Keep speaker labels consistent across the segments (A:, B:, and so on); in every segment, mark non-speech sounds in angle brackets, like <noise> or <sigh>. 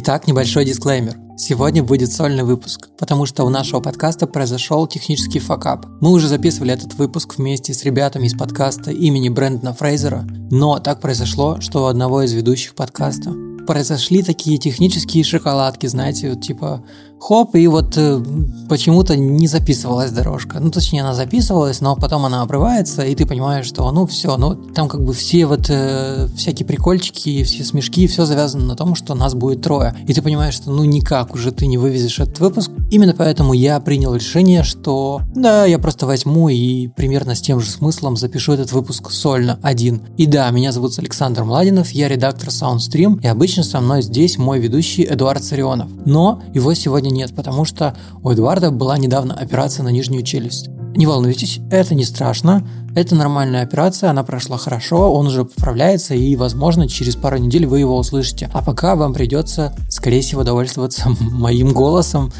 A: Итак, небольшой дисклеймер. Сегодня будет сольный выпуск, потому что у нашего подкаста произошел технический факап. Мы уже записывали этот выпуск вместе с ребятами из подкаста имени Брэндона Фрейзера, но так произошло, что у одного из ведущих подкаста произошли такие технические шоколадки, знаете, вот типа хоп, и вот э, почему-то не записывалась дорожка. Ну, точнее, она записывалась, но потом она обрывается, и ты понимаешь, что ну все, ну там как бы все вот э, всякие прикольчики, все смешки, все завязано на том, что нас будет трое. И ты понимаешь, что ну никак уже ты не вывезешь этот выпуск. Именно поэтому я принял решение, что да, я просто возьму и примерно с тем же смыслом запишу этот выпуск сольно один. И да, меня зовут Александр Младинов, я редактор Soundstream, и обычно со мной здесь мой ведущий Эдуард Царионов. Но его сегодня сегодня нет, потому что у Эдуарда была недавно операция на нижнюю челюсть. Не волнуйтесь, это не страшно, это нормальная операция, она прошла хорошо, он уже поправляется и, возможно, через пару недель вы его услышите. А пока вам придется, скорее всего, довольствоваться <laughs> моим голосом.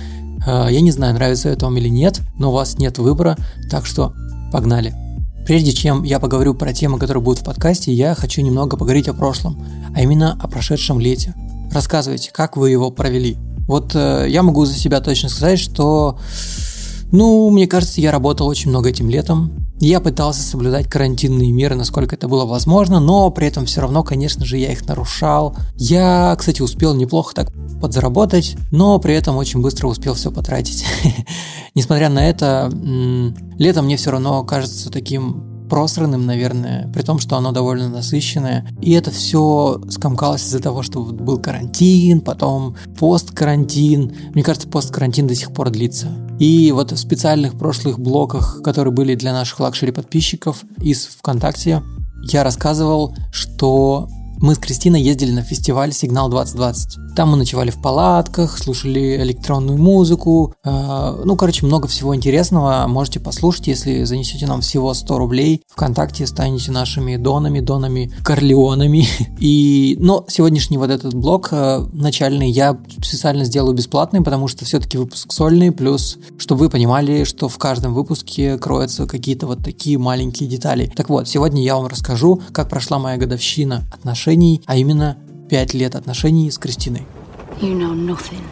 A: Э, я не знаю, нравится это вам или нет, но у вас нет выбора, так что погнали. Прежде чем я поговорю про темы, которые будут в подкасте, я хочу немного поговорить о прошлом, а именно о прошедшем лете. Рассказывайте, как вы его провели. Вот э, я могу за себя точно сказать, что, ну, мне кажется, я работал очень много этим летом. Я пытался соблюдать карантинные меры, насколько это было возможно, но при этом все равно, конечно же, я их нарушал. Я, кстати, успел неплохо так подзаработать, но при этом очень быстро успел все потратить. <laughs> Несмотря на это, лето мне все равно кажется таким просранным, наверное, при том, что оно довольно насыщенное. И это все скомкалось из-за того, что был карантин, потом посткарантин. Мне кажется, посткарантин до сих пор длится. И вот в специальных прошлых блоках, которые были для наших luxury подписчиков из ВКонтакте, я рассказывал, что мы с Кристиной ездили на фестиваль «Сигнал 2020». Там мы ночевали в палатках, слушали электронную музыку. Э, ну, короче, много всего интересного. Можете послушать, если занесете нам всего 100 рублей. Вконтакте станете нашими донами, донами, корлеонами. <laughs> И, но сегодняшний вот этот блок э, начальный я специально сделаю бесплатный, потому что все-таки выпуск сольный. Плюс, чтобы вы понимали, что в каждом выпуске кроются какие-то вот такие маленькие детали. Так вот, сегодня я вам расскажу, как прошла моя годовщина отношений отношений, а именно 5 лет отношений с Кристиной. You know nothing,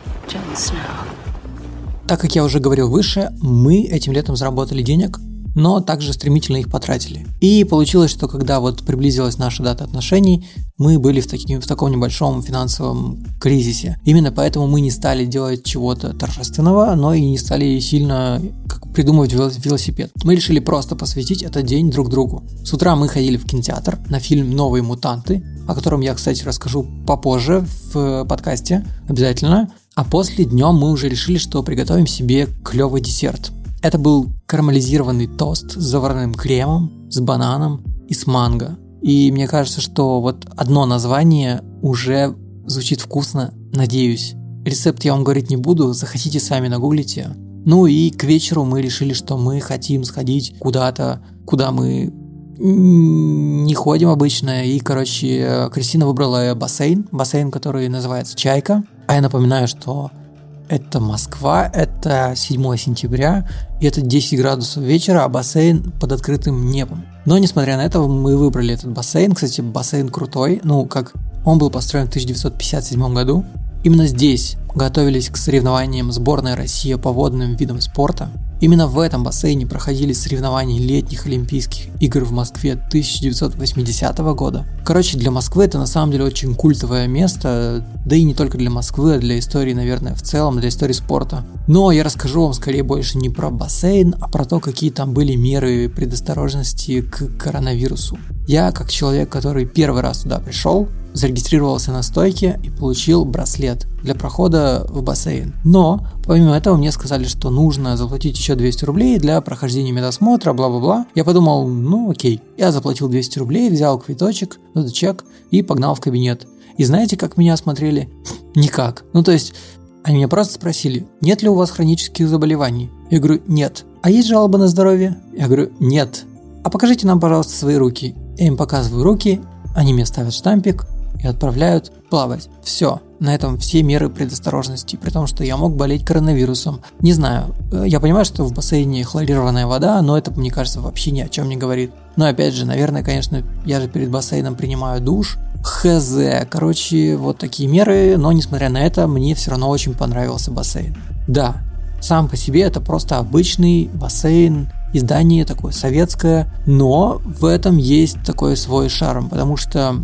A: так как я уже говорил выше, мы этим летом заработали денег, но также стремительно их потратили. И получилось, что когда вот приблизилась наша дата отношений, мы были в, таки, в таком небольшом финансовом кризисе. Именно поэтому мы не стали делать чего-то торжественного, но и не стали сильно как, придумывать велосипед. Мы решили просто посвятить этот день друг другу. С утра мы ходили в кинотеатр на фильм «Новые мутанты», о котором я, кстати, расскажу попозже в подкасте обязательно. А после днем мы уже решили, что приготовим себе клевый десерт. Это был карамелизированный тост с заварным кремом, с бананом и с манго. И мне кажется, что вот одно название уже звучит вкусно, надеюсь. Рецепт я вам говорить не буду, захотите сами нагуглите. Ну и к вечеру мы решили, что мы хотим сходить куда-то, куда мы не ходим обычно. И, короче, Кристина выбрала бассейн, бассейн, который называется «Чайка». А я напоминаю, что это Москва, это 7 сентября, и это 10 градусов вечера, а бассейн под открытым небом. Но, несмотря на это, мы выбрали этот бассейн. Кстати, бассейн крутой, ну, как он был построен в 1957 году. Именно здесь готовились к соревнованиям сборной России по водным видам спорта. Именно в этом бассейне проходили соревнования летних Олимпийских игр в Москве 1980 года. Короче, для Москвы это на самом деле очень культовое место, да и не только для Москвы, а для истории, наверное, в целом, для истории спорта. Но я расскажу вам скорее больше не про бассейн, а про то, какие там были меры предосторожности к коронавирусу. Я, как человек, который первый раз туда пришел, зарегистрировался на стойке и получил браслет для прохода в бассейн. Но, помимо этого, мне сказали, что нужно заплатить еще 200 рублей для прохождения медосмотра, бла-бла-бла. Я подумал, ну окей. Я заплатил 200 рублей, взял квиточек, ну чек и погнал в кабинет. И знаете, как меня осмотрели? <laughs> Никак. Ну то есть, они меня просто спросили, нет ли у вас хронических заболеваний? Я говорю, нет. А есть жалоба на здоровье? Я говорю, нет. А покажите нам, пожалуйста, свои руки. Я им показываю руки, они мне ставят штампик, и отправляют плавать. Все. На этом все меры предосторожности, при том, что я мог болеть коронавирусом. Не знаю, э, я понимаю, что в бассейне хлорированная вода, но это, мне кажется, вообще ни о чем не говорит. Но опять же, наверное, конечно, я же перед бассейном принимаю душ, Хз. Короче, вот такие меры, но несмотря на это, мне все равно очень понравился бассейн. Да, сам по себе это просто обычный бассейн, издание такое советское, но в этом есть такой свой шарм, потому что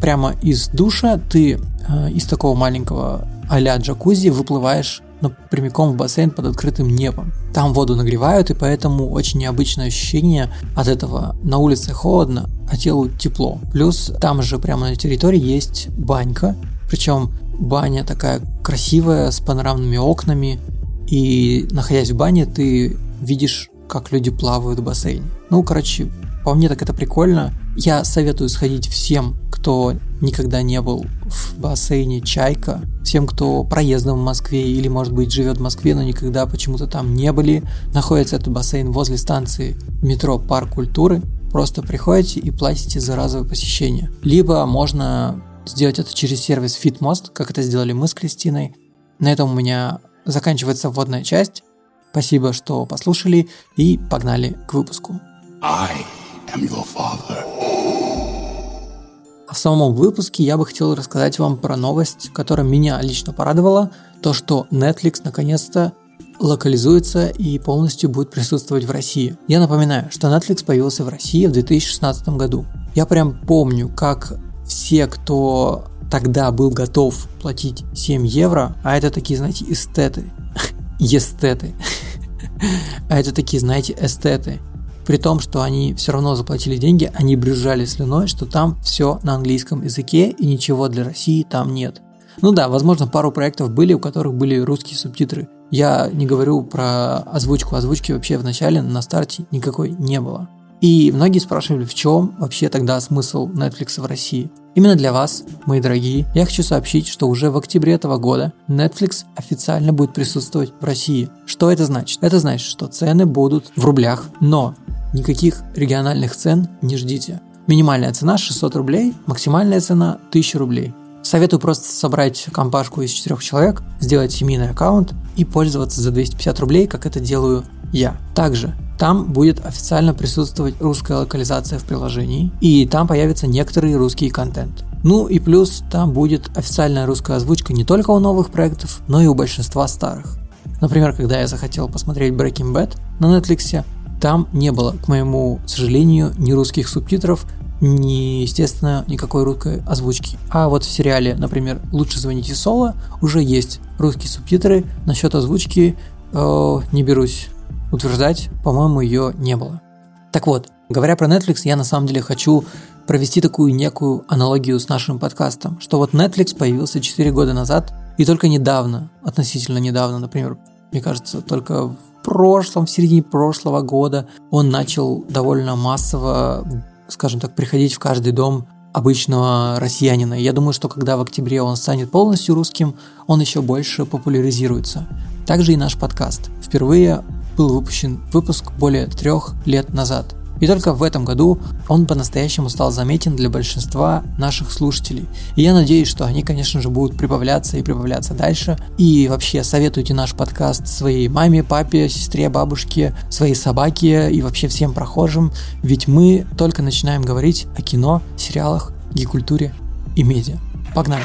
A: прямо из душа ты э, из такого маленького а-ля джакузи выплываешь прямиком в бассейн под открытым небом. Там воду нагревают, и поэтому очень необычное ощущение от этого. На улице холодно, а телу тепло. Плюс там же прямо на территории есть банька, причем баня такая красивая, с панорамными окнами, и находясь в бане, ты видишь, как люди плавают в бассейне. Ну, короче, по мне так это прикольно. Я советую сходить всем, кто никогда не был в бассейне «Чайка», всем, кто проездом в Москве или, может быть, живет в Москве, но никогда почему-то там не были. Находится этот бассейн возле станции метро «Парк культуры». Просто приходите и платите за разовое посещение. Либо можно сделать это через сервис FitMost, как это сделали мы с Кристиной. На этом у меня заканчивается вводная часть. Спасибо, что послушали и погнали к выпуску. I am your father. А в самом выпуске я бы хотел рассказать вам про новость, которая меня лично порадовала, то что Netflix наконец-то локализуется и полностью будет присутствовать в России. Я напоминаю, что Netflix появился в России в 2016 году. Я прям помню, как все, кто тогда был готов платить 7 евро, а это такие, знаете, эстеты, <laughs> эстеты, <laughs> а это такие, знаете, эстеты, при том, что они все равно заплатили деньги, они брюзжали слюной, что там все на английском языке и ничего для России там нет. Ну да, возможно, пару проектов были, у которых были русские субтитры. Я не говорю про озвучку. Озвучки вообще в начале, на старте никакой не было. И многие спрашивали, в чем вообще тогда смысл Netflix в России. Именно для вас, мои дорогие, я хочу сообщить, что уже в октябре этого года Netflix официально будет присутствовать в России. Что это значит? Это значит, что цены будут в рублях, но Никаких региональных цен не ждите. Минимальная цена 600 рублей, максимальная цена 1000 рублей. Советую просто собрать компашку из четырех человек, сделать семейный аккаунт и пользоваться за 250 рублей, как это делаю я. Также там будет официально присутствовать русская локализация в приложении, и там появится некоторый русский контент. Ну и плюс там будет официальная русская озвучка не только у новых проектов, но и у большинства старых. Например, когда я захотел посмотреть Breaking Bad на Netflix, там не было, к моему сожалению, ни русских субтитров, ни, естественно, никакой русской озвучки. А вот в сериале, например, «Лучше звоните Соло» уже есть русские субтитры. Насчет озвучки э, не берусь утверждать, по-моему, ее не было. Так вот, говоря про Netflix, я на самом деле хочу провести такую некую аналогию с нашим подкастом, что вот Netflix появился 4 года назад, и только недавно, относительно недавно, например, мне кажется, только в прошлом, в середине прошлого года он начал довольно массово, скажем так, приходить в каждый дом обычного россиянина. Я думаю, что когда в октябре он станет полностью русским, он еще больше популяризируется. Также и наш подкаст. Впервые был выпущен выпуск более трех лет назад – и только в этом году он по-настоящему стал заметен для большинства наших слушателей. И я надеюсь, что они, конечно же, будут прибавляться и прибавляться дальше. И вообще советуйте наш подкаст своей маме, папе, сестре, бабушке, своей собаке и вообще всем прохожим, ведь мы только начинаем говорить о кино, сериалах, гикультуре и медиа. Погнали!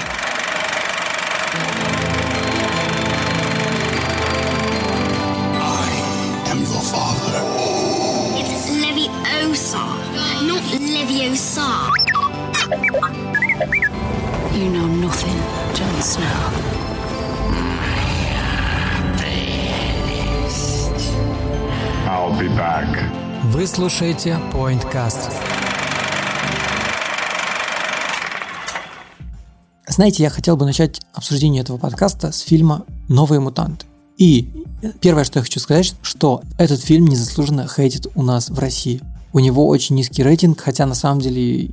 A: You know nothing, Jon Snow. I'll be back. Вы слушаете Pointcast. Знаете, я хотел бы начать обсуждение этого подкаста с фильма «Новые мутанты». И первое, что я хочу сказать, что этот фильм незаслуженно хейтит у нас в России. У него очень низкий рейтинг, хотя на самом деле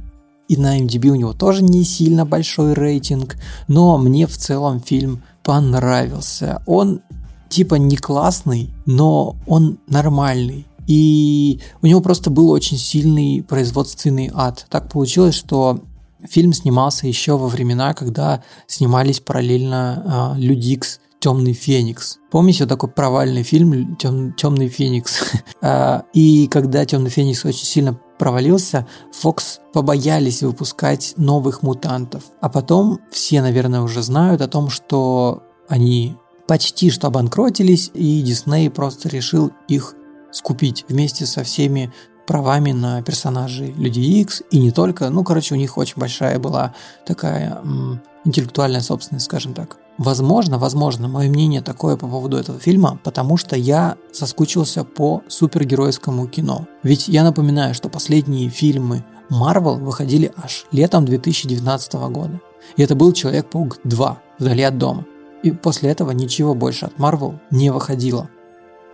A: и на MDB у него тоже не сильно большой рейтинг, но мне в целом фильм понравился. Он типа не классный, но он нормальный. И у него просто был очень сильный производственный ад. Так получилось, что фильм снимался еще во времена, когда снимались параллельно э, Людикс Темный Феникс. Помните такой провальный фильм Тем, Темный Феникс? <laughs> А, и когда Темный Феникс очень сильно провалился, Fox побоялись выпускать новых мутантов. А потом все, наверное, уже знают о том, что они почти что обанкротились, и Дисней просто решил их скупить вместе со всеми правами на персонажей Люди Икс и не только. Ну, короче, у них очень большая была такая м, интеллектуальная собственность, скажем так. Возможно, возможно, мое мнение такое по поводу этого фильма, потому что я соскучился по супергеройскому кино. Ведь я напоминаю, что последние фильмы Marvel выходили аж летом 2019 года. И это был Человек-паук 2 «Вдали от дома». И после этого ничего больше от Marvel не выходило.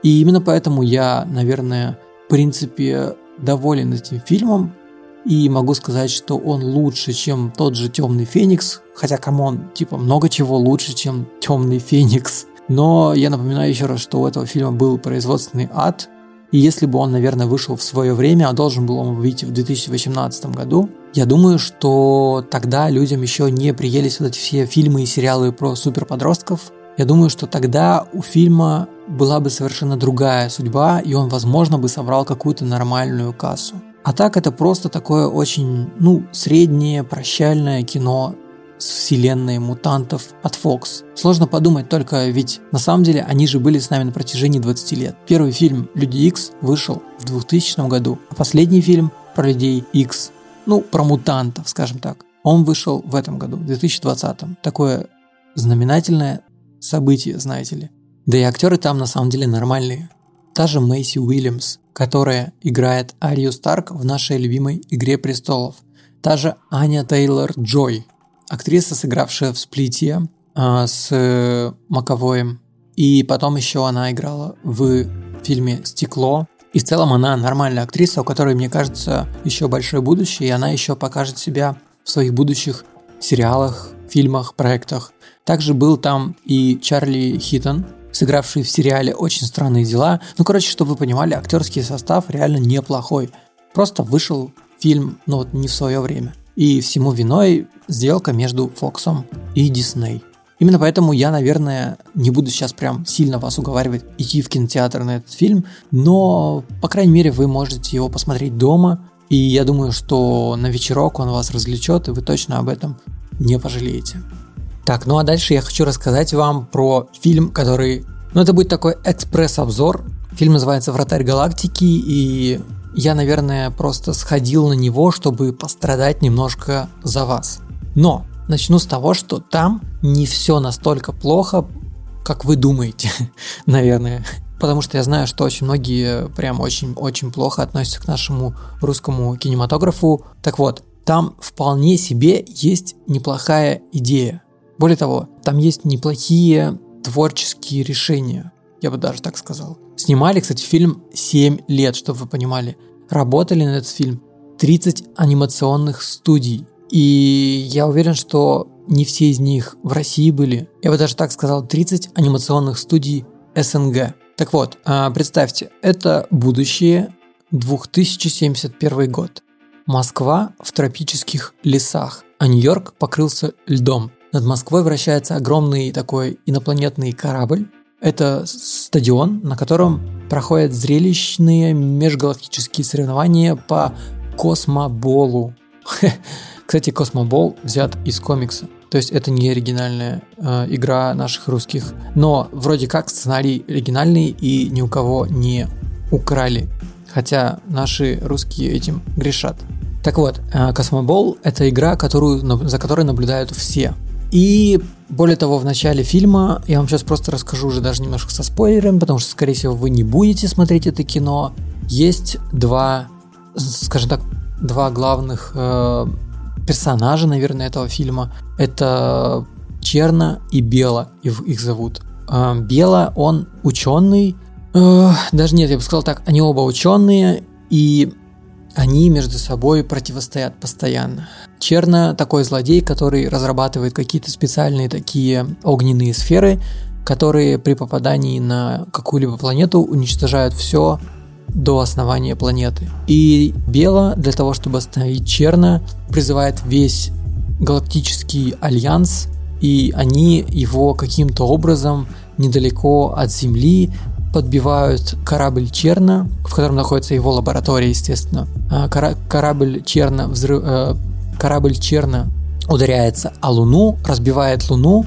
A: И именно поэтому я, наверное, в принципе, доволен этим фильмом, и могу сказать, что он лучше, чем тот же Темный Феникс. Хотя, come on, типа, много чего лучше, чем Темный Феникс. Но я напоминаю еще раз, что у этого фильма был производственный ад. И если бы он, наверное, вышел в свое время, а должен был он выйти в 2018 году, я думаю, что тогда людям еще не приелись вот эти все фильмы и сериалы про суперподростков. Я думаю, что тогда у фильма была бы совершенно другая судьба, и он, возможно, бы собрал какую-то нормальную кассу. А так это просто такое очень, ну, среднее прощальное кино с вселенной мутантов от Fox. Сложно подумать только, ведь на самом деле они же были с нами на протяжении 20 лет. Первый фильм «Люди Икс» вышел в 2000 году, а последний фильм про Людей Икс, ну, про мутантов, скажем так, он вышел в этом году, в 2020. Такое знаменательное событие, знаете ли. Да и актеры там на самом деле нормальные. Та же Мэйси Уильямс, которая играет Арию Старк в нашей любимой «Игре престолов». Та же Аня Тейлор-Джой, актриса, сыгравшая в «Сплите» э, с Маковоем. И потом еще она играла в фильме «Стекло». И в целом она нормальная актриса, у которой, мне кажется, еще большое будущее, и она еще покажет себя в своих будущих сериалах, фильмах, проектах. Также был там и Чарли Хитон, сыгравший в сериале «Очень странные дела». Ну, короче, чтобы вы понимали, актерский состав реально неплохой. Просто вышел фильм, ну вот не в свое время. И всему виной сделка между Фоксом и Дисней. Именно поэтому я, наверное, не буду сейчас прям сильно вас уговаривать идти в кинотеатр на этот фильм, но, по крайней мере, вы можете его посмотреть дома, и я думаю, что на вечерок он вас развлечет, и вы точно об этом не пожалеете. Так, ну а дальше я хочу рассказать вам про фильм, который... Ну, это будет такой экспресс-обзор. Фильм называется «Вратарь галактики», и я, наверное, просто сходил на него, чтобы пострадать немножко за вас. Но начну с того, что там не все настолько плохо, как вы думаете, <laughs> наверное. Потому что я знаю, что очень многие прям очень-очень плохо относятся к нашему русскому кинематографу. Так вот, там вполне себе есть неплохая идея. Более того, там есть неплохие творческие решения, я бы даже так сказал. Снимали, кстати, фильм 7 лет, чтобы вы понимали. Работали на этот фильм 30 анимационных студий. И я уверен, что не все из них в России были. Я бы даже так сказал, 30 анимационных студий СНГ. Так вот, а, представьте, это будущее 2071 год. Москва в тропических лесах, а Нью-Йорк покрылся льдом. Над Москвой вращается огромный такой инопланетный корабль. Это стадион, на котором проходят зрелищные межгалактические соревнования по космоболу. <laughs> Кстати, космобол взят из комикса. То есть это не оригинальная э, игра наших русских. Но вроде как сценарий оригинальный и ни у кого не украли. Хотя наши русские этим грешат. Так вот, э, Космобол – это игра, которую, за которой наблюдают все. И более того, в начале фильма, я вам сейчас просто расскажу уже даже немножко со спойлерами, потому что, скорее всего, вы не будете смотреть это кино. Есть два, скажем так, два главных э, персонажа, наверное, этого фильма. Это Черна и Бела, их зовут. Э, Бела, он ученый, э, даже нет, я бы сказал так, они оба ученые, и они между собой противостоят постоянно. Черно такой злодей, который разрабатывает какие-то специальные такие огненные сферы, которые при попадании на какую-либо планету уничтожают все до основания планеты. И Бело для того, чтобы остановить Черно, призывает весь галактический альянс, и они его каким-то образом недалеко от Земли подбивают корабль Черна, в котором находится его лаборатория, естественно. А, кора- корабль Черна, взрыв, э, корабль Черна ударяется о Луну, разбивает Луну.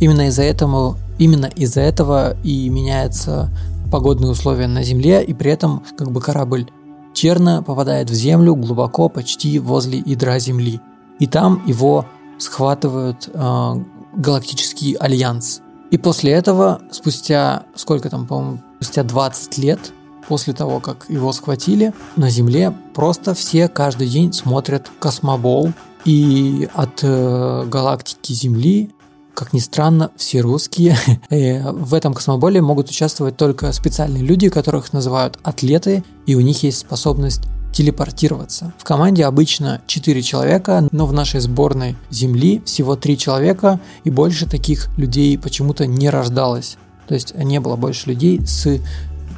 A: Именно из-за этого, именно из-за этого и меняются погодные условия на Земле, и при этом как бы корабль Черна попадает в Землю глубоко, почти возле ядра Земли. И там его схватывают э, галактический альянс. И после этого, спустя, сколько там, по-моему, спустя 20 лет, после того, как его схватили, на Земле просто все каждый день смотрят космобол. И от э, галактики Земли, как ни странно, все русские. <laughs> Э, в этом космоболе могут участвовать только специальные люди, которых называют атлеты, и у них есть способность телепортироваться. В команде обычно 4 человека, но в нашей сборной Земли всего 3 человека, и больше таких людей почему-то не рождалось. То есть не было больше людей с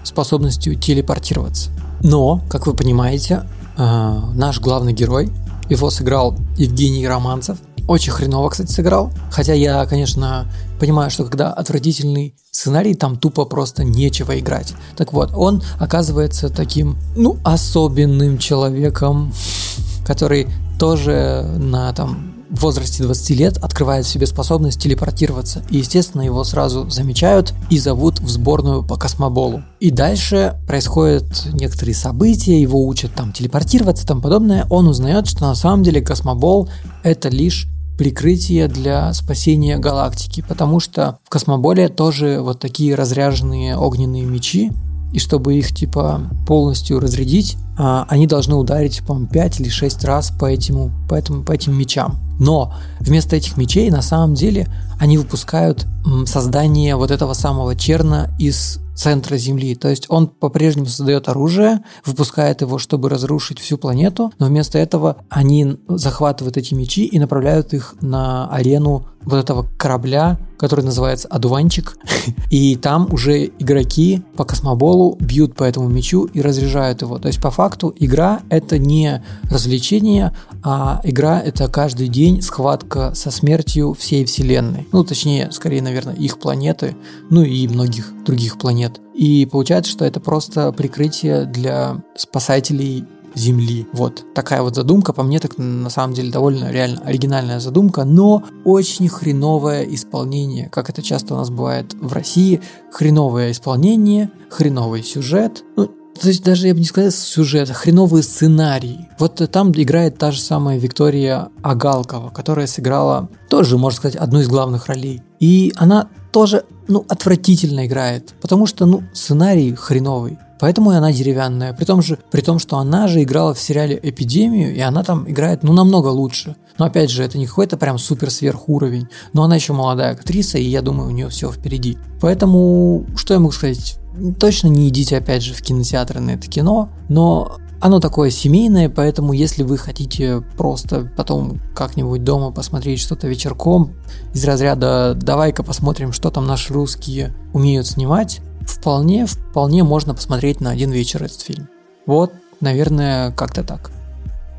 A: способностью телепортироваться. Но, как вы понимаете, э, наш главный герой, его сыграл Евгений Романцев, очень хреново, кстати, сыграл. Хотя я, конечно, понимаю, что когда отвратительный сценарий, там тупо просто нечего играть. Так вот, он оказывается таким, ну, особенным человеком, <laughs> который тоже на там в возрасте 20 лет открывает в себе способность телепортироваться. И, естественно, его сразу замечают и зовут в сборную по космоболу. И дальше происходят некоторые события, его учат там телепортироваться и тому подобное. Он узнает, что на самом деле космобол это лишь прикрытие для спасения галактики, потому что в космоболе тоже вот такие разряженные огненные мечи, и чтобы их типа полностью разрядить, а, они должны ударить, по-моему, 5 или 6 раз по, этому, по, этому, по этим мечам. Но вместо этих мечей на самом деле они выпускают создание вот этого самого черна из центра Земли. То есть он по-прежнему создает оружие, выпускает его, чтобы разрушить всю планету, но вместо этого они захватывают эти мечи и направляют их на арену вот этого корабля, который называется Адуванчик. <laughs> И там уже игроки по космоболу бьют по этому мечу и разряжают его. То есть по факту игра это не развлечение, а игра это каждый день схватка со смертью всей вселенной. Ну, точнее, скорее, наверное, их планеты, ну и многих других планет. И получается, что это просто прикрытие для спасателей Земли. Вот такая вот задумка, по мне так на самом деле довольно реально оригинальная задумка, но очень хреновое исполнение, как это часто у нас бывает в России, хреновое исполнение, хреновый сюжет, ну, то есть даже я бы не сказал сюжет, а хреновые сценарии. Вот там играет та же самая Виктория Агалкова, которая сыграла тоже, можно сказать, одну из главных ролей. И она тоже, ну, отвратительно играет, потому что, ну, сценарий хреновый. Поэтому и она деревянная. При том, же, при том, что она же играла в сериале «Эпидемию», и она там играет, ну, намного лучше. Но опять же, это не какой-то прям супер сверхуровень. Но она еще молодая актриса, и я думаю, у нее все впереди. Поэтому, что я могу сказать? Точно не идите, опять же, в кинотеатры на это кино, но оно такое семейное, поэтому если вы хотите просто потом как-нибудь дома посмотреть что-то вечерком из разряда «давай-ка посмотрим, что там наши русские умеют снимать», вполне, вполне можно посмотреть на один вечер этот фильм. Вот, наверное, как-то так.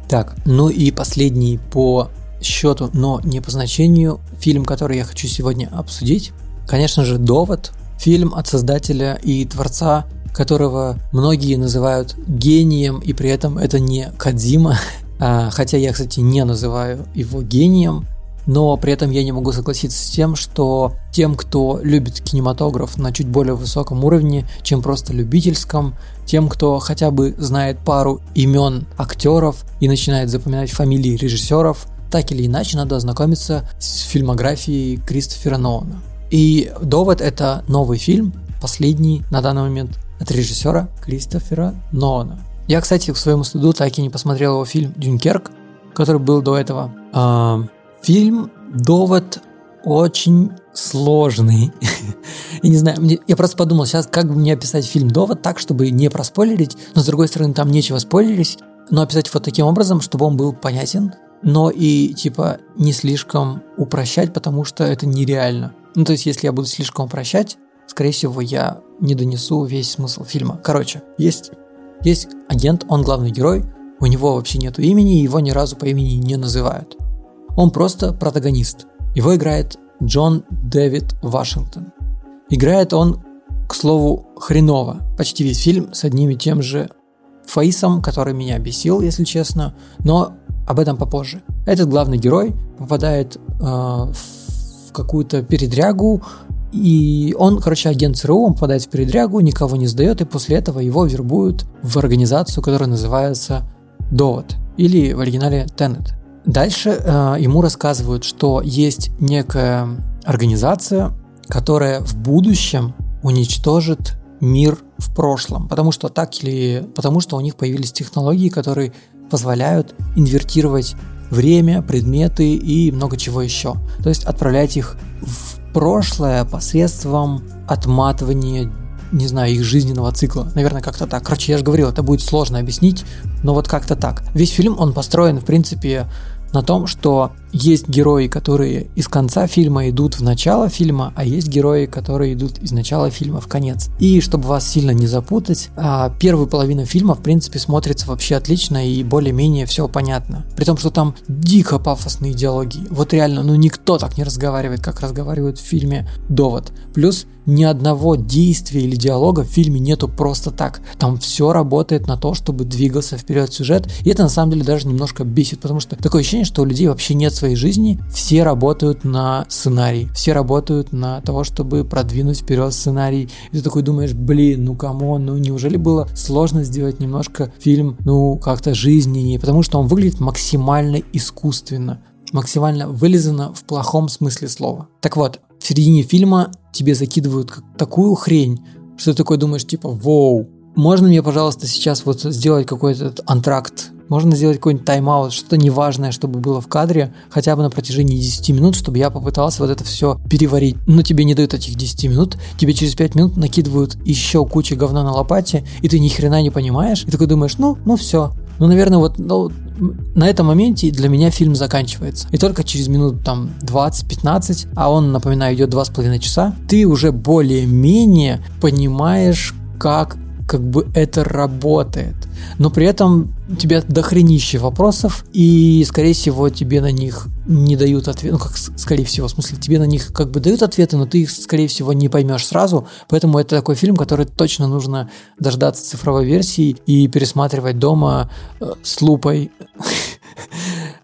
A: Так, ну и последний по счету, но не по значению, фильм, который я хочу сегодня обсудить. Конечно же, «Довод», фильм от создателя и творца, которого многие называют гением, и при этом это не Кадзима, <laughs> а, хотя я, кстати, не называю его гением, но при этом я не могу согласиться с тем, что тем, кто любит кинематограф на чуть более высоком уровне, чем просто любительском, тем, кто хотя бы знает пару имен актеров и начинает запоминать фамилии режиссеров, так или иначе надо ознакомиться с фильмографией Кристофера Нолана. И «Довод» — это новый фильм, последний на данный момент от режиссера Кристофера Нолана. Я, кстати, к своему стыду так и не посмотрел его фильм «Дюнкерк», который был до этого. А, Фильм «Довод» очень сложный. <laughs> я не знаю, мне, я просто подумал сейчас, как бы мне описать фильм «Довод» так, чтобы не проспойлерить, но с другой стороны там нечего спойлерить, но описать вот таким образом, чтобы он был понятен, но и типа не слишком упрощать, потому что это нереально. Ну то есть если я буду слишком упрощать, скорее всего я не донесу весь смысл фильма. Короче, есть, есть агент, он главный герой, у него вообще нету имени, его ни разу по имени не называют. Он просто протагонист. Его играет Джон Дэвид Вашингтон. Играет он к слову, хреново. Почти весь фильм с одним и тем же фейсом, который меня бесил, если честно, но об этом попозже. Этот главный герой попадает э, в какую-то передрягу, и он, короче, агент ЦРУ, он попадает в передрягу, никого не сдает, и после этого его вербуют в организацию, которая называется «Довод» или в оригинале «Теннет». Дальше э, ему рассказывают, что есть некая организация, которая в будущем уничтожит мир в прошлом, потому что так или потому что у них появились технологии, которые позволяют инвертировать время, предметы и много чего еще. То есть отправлять их в прошлое посредством отматывания не знаю, их жизненного цикла. Наверное, как-то так. Короче, я же говорил, это будет сложно объяснить, но вот как-то так. Весь фильм, он построен, в принципе, на том, что есть герои, которые из конца фильма идут в начало фильма, а есть герои, которые идут из начала фильма в конец. И чтобы вас сильно не запутать, а, первую половину фильма, в принципе, смотрится вообще отлично и более-менее все понятно. При том, что там дико пафосные диалоги. Вот реально, ну никто так не разговаривает, как разговаривают в фильме «Довод». Плюс ни одного действия или диалога в фильме нету просто так. Там все работает на то, чтобы двигался вперед сюжет. И это на самом деле даже немножко бесит, потому что такое ощущение, что у людей вообще нет своей жизни, все работают на сценарий, все работают на того, чтобы продвинуть вперед сценарий. И ты такой думаешь, блин, ну кому, ну неужели было сложно сделать немножко фильм, ну как-то жизненнее, потому что он выглядит максимально искусственно максимально вылизано в плохом смысле слова. Так вот, в середине фильма тебе закидывают такую хрень, что ты такой думаешь, типа, воу, можно мне, пожалуйста, сейчас вот сделать какой-то антракт можно сделать какой-нибудь тайм-аут, что-то неважное, чтобы было в кадре, хотя бы на протяжении 10 минут, чтобы я попытался вот это все переварить. Но тебе не дают этих 10 минут, тебе через 5 минут накидывают еще кучу говна на лопате, и ты ни хрена не понимаешь, и такой думаешь, ну, ну все. Ну, наверное, вот ну, на этом моменте для меня фильм заканчивается. И только через минут там 20-15, а он, напоминаю, идет 2,5 часа, ты уже более-менее понимаешь, как как бы это работает. Но при этом у тебя дохренище вопросов, и, скорее всего, тебе на них не дают ответ. Ну, как, скорее всего, в смысле, тебе на них как бы дают ответы, но ты их, скорее всего, не поймешь сразу. Поэтому это такой фильм, который точно нужно дождаться цифровой версии и пересматривать дома э, с лупой.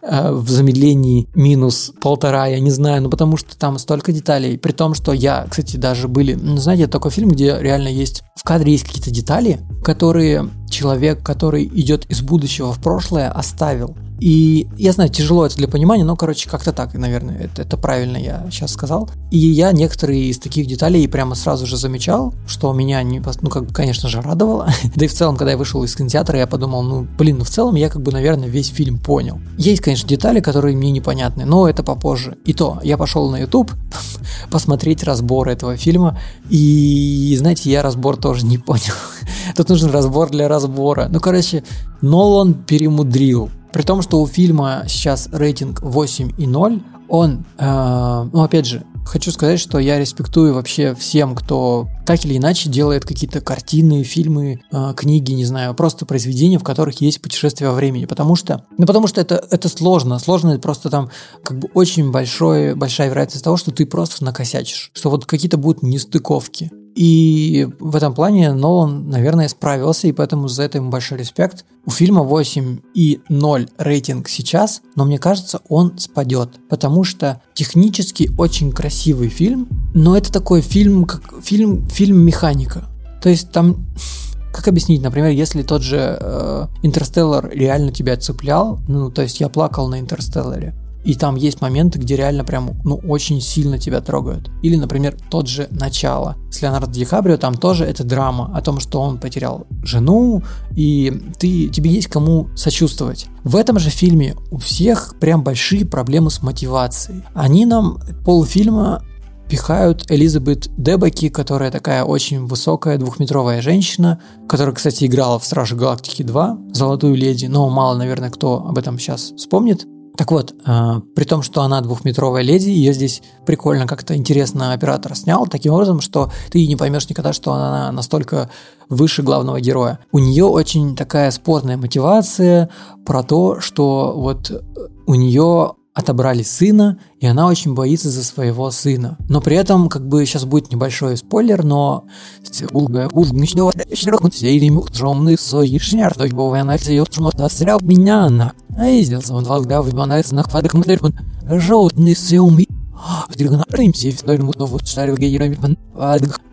A: Э, в замедлении минус полтора, я не знаю, ну потому что там столько деталей, при том, что я, кстати, даже были, ну, знаете, такой фильм, где реально есть, в кадре есть какие-то детали, которые человек, который идет из будущего в прошлое, оставил. И я знаю, тяжело это для понимания, но, короче, как-то так, наверное, это, это правильно я сейчас сказал. И я некоторые из таких деталей прямо сразу же замечал, что меня, не, ну, как бы, конечно же, радовало. <laughs> да и в целом, когда я вышел из кинотеатра, я подумал, ну, блин, ну, в целом я, как бы, наверное, весь фильм понял. Есть, конечно, детали, которые мне непонятны, но это попозже. И то, я пошел на YouTube <laughs> посмотреть разбор этого фильма, и, знаете, я разбор тоже не понял. <laughs> Тут нужен разбор для разбора. Ну, короче, Нолан перемудрил. При том, что у фильма сейчас рейтинг 8,0, он, э, ну опять же, хочу сказать, что я респектую вообще всем, кто так или иначе делает какие-то картины, фильмы, э, книги, не знаю, просто произведения, в которых есть путешествие во времени, потому что, ну потому что это, это сложно, сложно это просто там как бы очень большой, большая вероятность того, что ты просто накосячишь, что вот какие-то будут нестыковки. И в этом плане Нолан, наверное, справился, и поэтому за это ему большой респект. У фильма 8 и 0 рейтинг сейчас, но мне кажется, он спадет, потому что технически очень красивый фильм, но это такой фильм, как фильм, фильм механика. То есть там <laughs> как объяснить, например, если тот же э, Интерстеллар реально тебя цеплял, ну, то есть я плакал на Интерстелларе, и там есть моменты, где реально прям, ну, очень сильно тебя трогают. Или, например, тот же «Начало». С Леонардо Ди Каприо там тоже это драма о том, что он потерял жену, и ты, тебе есть кому сочувствовать. В этом же фильме у всех прям большие проблемы с мотивацией. Они нам полфильма пихают Элизабет Дебаки, которая такая очень высокая двухметровая женщина, которая, кстати, играла в Страже Галактики 2, Золотую Леди, но мало, наверное, кто об этом сейчас вспомнит. Так вот, э, при том, что она двухметровая леди, ее здесь прикольно как-то интересно оператор снял, таким образом, что ты не поймешь никогда, что она настолько выше главного героя. У нее очень такая спорная мотивация про то, что вот у нее отобрали сына, и она очень боится за своего сына. Но при этом, как бы, сейчас будет небольшой спойлер, но...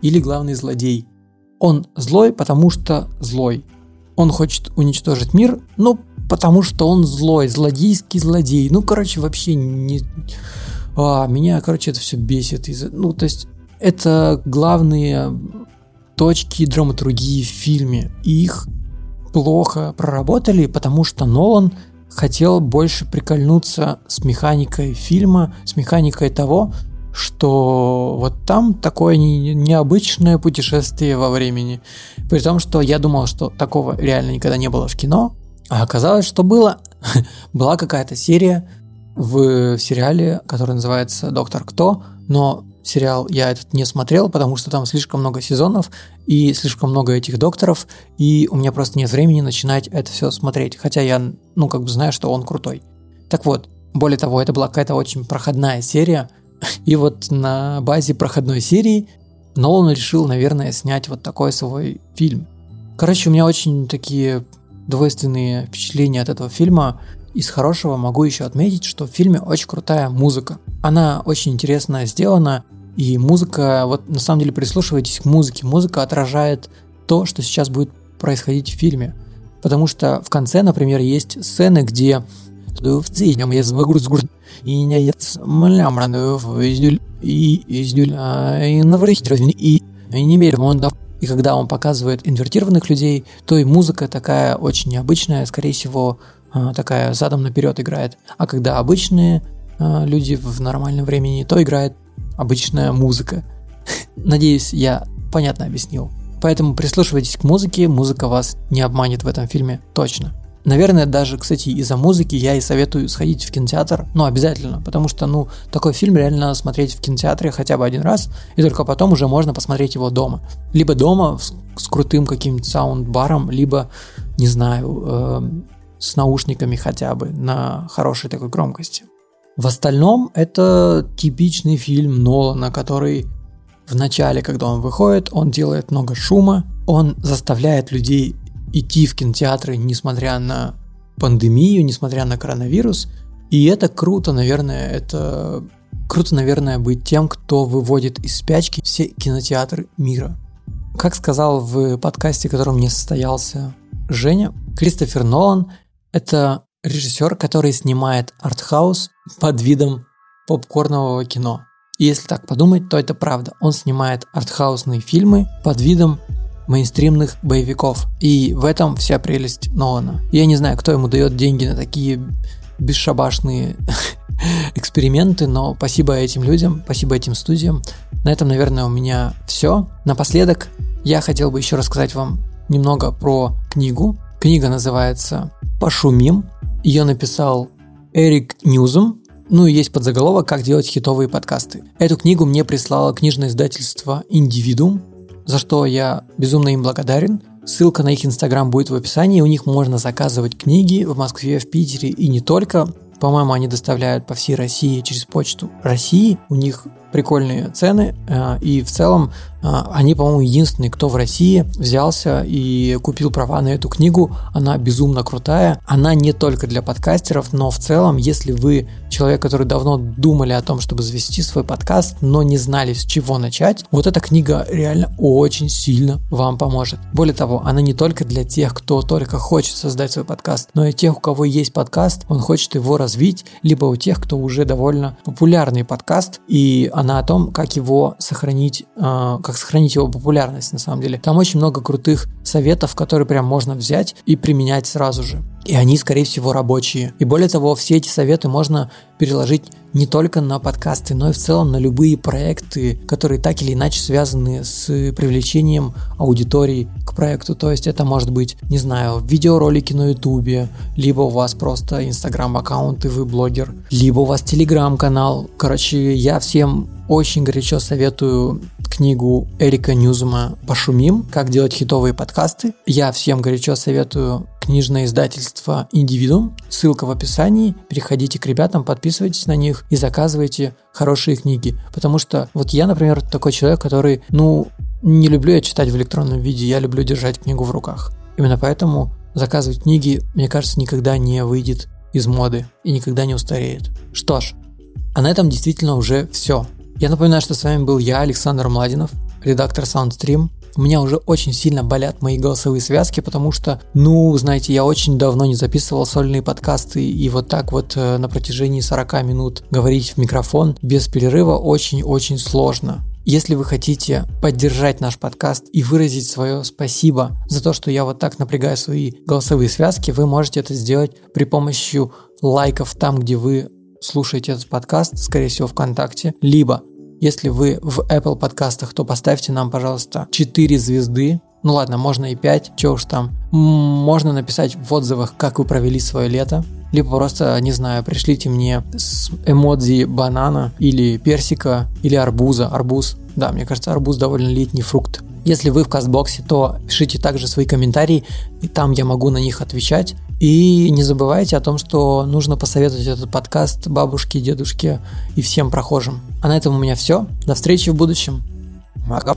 A: Или главный злодей. Он злой, потому что злой. Он хочет уничтожить мир, но потому что он злой, злодейский злодей. Ну, короче, вообще не... А, меня, короче, это все бесит. Ну, то есть, это главные точки драматургии в фильме. Их плохо проработали, потому что Нолан хотел больше прикольнуться с механикой фильма, с механикой того, что вот там такое необычное путешествие во времени. При том, что я думал, что такого реально никогда не было в кино, а оказалось, что было. <laughs> Была какая-то серия в сериале, который называется «Доктор Кто», но сериал я этот не смотрел, потому что там слишком много сезонов и слишком много этих докторов, и у меня просто нет времени начинать это все смотреть, хотя я, ну, как бы знаю, что он крутой. Так вот, более того, это была какая-то очень проходная серия, <laughs> и вот на базе проходной серии Нолан решил, наверное, снять вот такой свой фильм. Короче, у меня очень такие двойственные впечатления от этого фильма. Из хорошего могу еще отметить, что в фильме очень крутая музыка. Она очень интересно сделана, и музыка, вот на самом деле прислушивайтесь к музыке, музыка отражает то, что сейчас будет происходить в фильме. Потому что в конце, например, есть сцены, где и не мере он и когда он показывает инвертированных людей, то и музыка такая очень необычная, скорее всего, а, такая задом наперед играет. А когда обычные а, люди в нормальном времени, то играет обычная музыка. <laughs> Надеюсь, я понятно объяснил. Поэтому прислушивайтесь к музыке, музыка вас не обманет в этом фильме точно. Наверное, даже, кстати, из-за музыки я и советую сходить в кинотеатр, ну, обязательно, потому что, ну, такой фильм реально надо смотреть в кинотеатре хотя бы один раз, и только потом уже можно посмотреть его дома. Либо дома с, с крутым каким-нибудь саундбаром, либо, не знаю, э, с наушниками хотя бы на хорошей такой громкости. В остальном это типичный фильм Нолана, который в начале, когда он выходит, он делает много шума, он заставляет людей идти в кинотеатры, несмотря на пандемию, несмотря на коронавирус. И это круто, наверное, это круто, наверное, быть тем, кто выводит из спячки все кинотеатры мира. Как сказал в подкасте, которым не состоялся Женя, Кристофер Нолан – это режиссер, который снимает артхаус под видом попкорнового кино. И если так подумать, то это правда. Он снимает артхаусные фильмы под видом мейнстримных боевиков. И в этом вся прелесть Нолана. Я не знаю, кто ему дает деньги на такие бесшабашные <laughs> эксперименты, но спасибо этим людям, спасибо этим студиям. На этом, наверное, у меня все. Напоследок я хотел бы еще рассказать вам немного про книгу. Книга называется «Пошумим». Ее написал Эрик Ньюзом, ну и есть подзаголовок «Как делать хитовые подкасты». Эту книгу мне прислало книжное издательство «Индивидуум», за что я безумно им благодарен. Ссылка на их инстаграм будет в описании, у них можно заказывать книги в Москве, в Питере и не только. По-моему, они доставляют по всей России через почту России. У них прикольные цены, э, и в целом э, они, по-моему, единственные, кто в России взялся и купил права на эту книгу. Она безумно крутая. Она не только для подкастеров, но в целом, если вы человек, который давно думали о том, чтобы завести свой подкаст, но не знали, с чего начать, вот эта книга реально очень сильно вам поможет. Более того, она не только для тех, кто только хочет создать свой подкаст, но и тех, у кого есть подкаст, он хочет его развить, либо у тех, кто уже довольно популярный подкаст, и она о том, как его сохранить, э, как сохранить его популярность на самом деле. Там очень много крутых советов, которые прям можно взять и применять сразу же. И они, скорее всего, рабочие. И более того, все эти советы можно переложить не только на подкасты, но и в целом на любые проекты, которые так или иначе связаны с привлечением аудитории к проекту. То есть это может быть, не знаю, видеоролики на ютубе, либо у вас просто инстаграм-аккаунт и вы блогер, либо у вас телеграм-канал. Короче, я всем очень горячо советую книгу Эрика Ньюзума «Пошумим. Как делать хитовые подкасты». Я всем горячо советую книжное издательство «Индивидуум». Ссылка в описании. Переходите к ребятам, подписывайтесь на них и заказывайте хорошие книги. Потому что вот я, например, такой человек, который, ну, не люблю я читать в электронном виде, я люблю держать книгу в руках. Именно поэтому заказывать книги, мне кажется, никогда не выйдет из моды и никогда не устареет. Что ж, а на этом действительно уже все. Я напоминаю, что с вами был я, Александр Младинов, редактор SoundStream. У меня уже очень сильно болят мои голосовые связки, потому что, ну, знаете, я очень давно не записывал сольные подкасты, и вот так вот э, на протяжении 40 минут говорить в микрофон без перерыва очень-очень сложно. Если вы хотите поддержать наш подкаст и выразить свое спасибо за то, что я вот так напрягаю свои голосовые связки, вы можете это сделать при помощи лайков там, где вы слушаете этот подкаст, скорее всего, ВКонтакте, либо если вы в Apple подкастах, то поставьте нам, пожалуйста, 4 звезды. Ну ладно, можно и 5, что уж там. Можно написать в отзывах, как вы провели свое лето. Либо просто, не знаю, пришлите мне с эмодзи банана или персика или арбуза. Арбуз. Да, мне кажется, арбуз довольно летний фрукт. Если вы в кастбоксе, то пишите также свои комментарии, и там я могу на них отвечать. И не забывайте о том, что нужно посоветовать этот подкаст бабушке, дедушке и всем прохожим. А на этом у меня все. До встречи в будущем. Пока.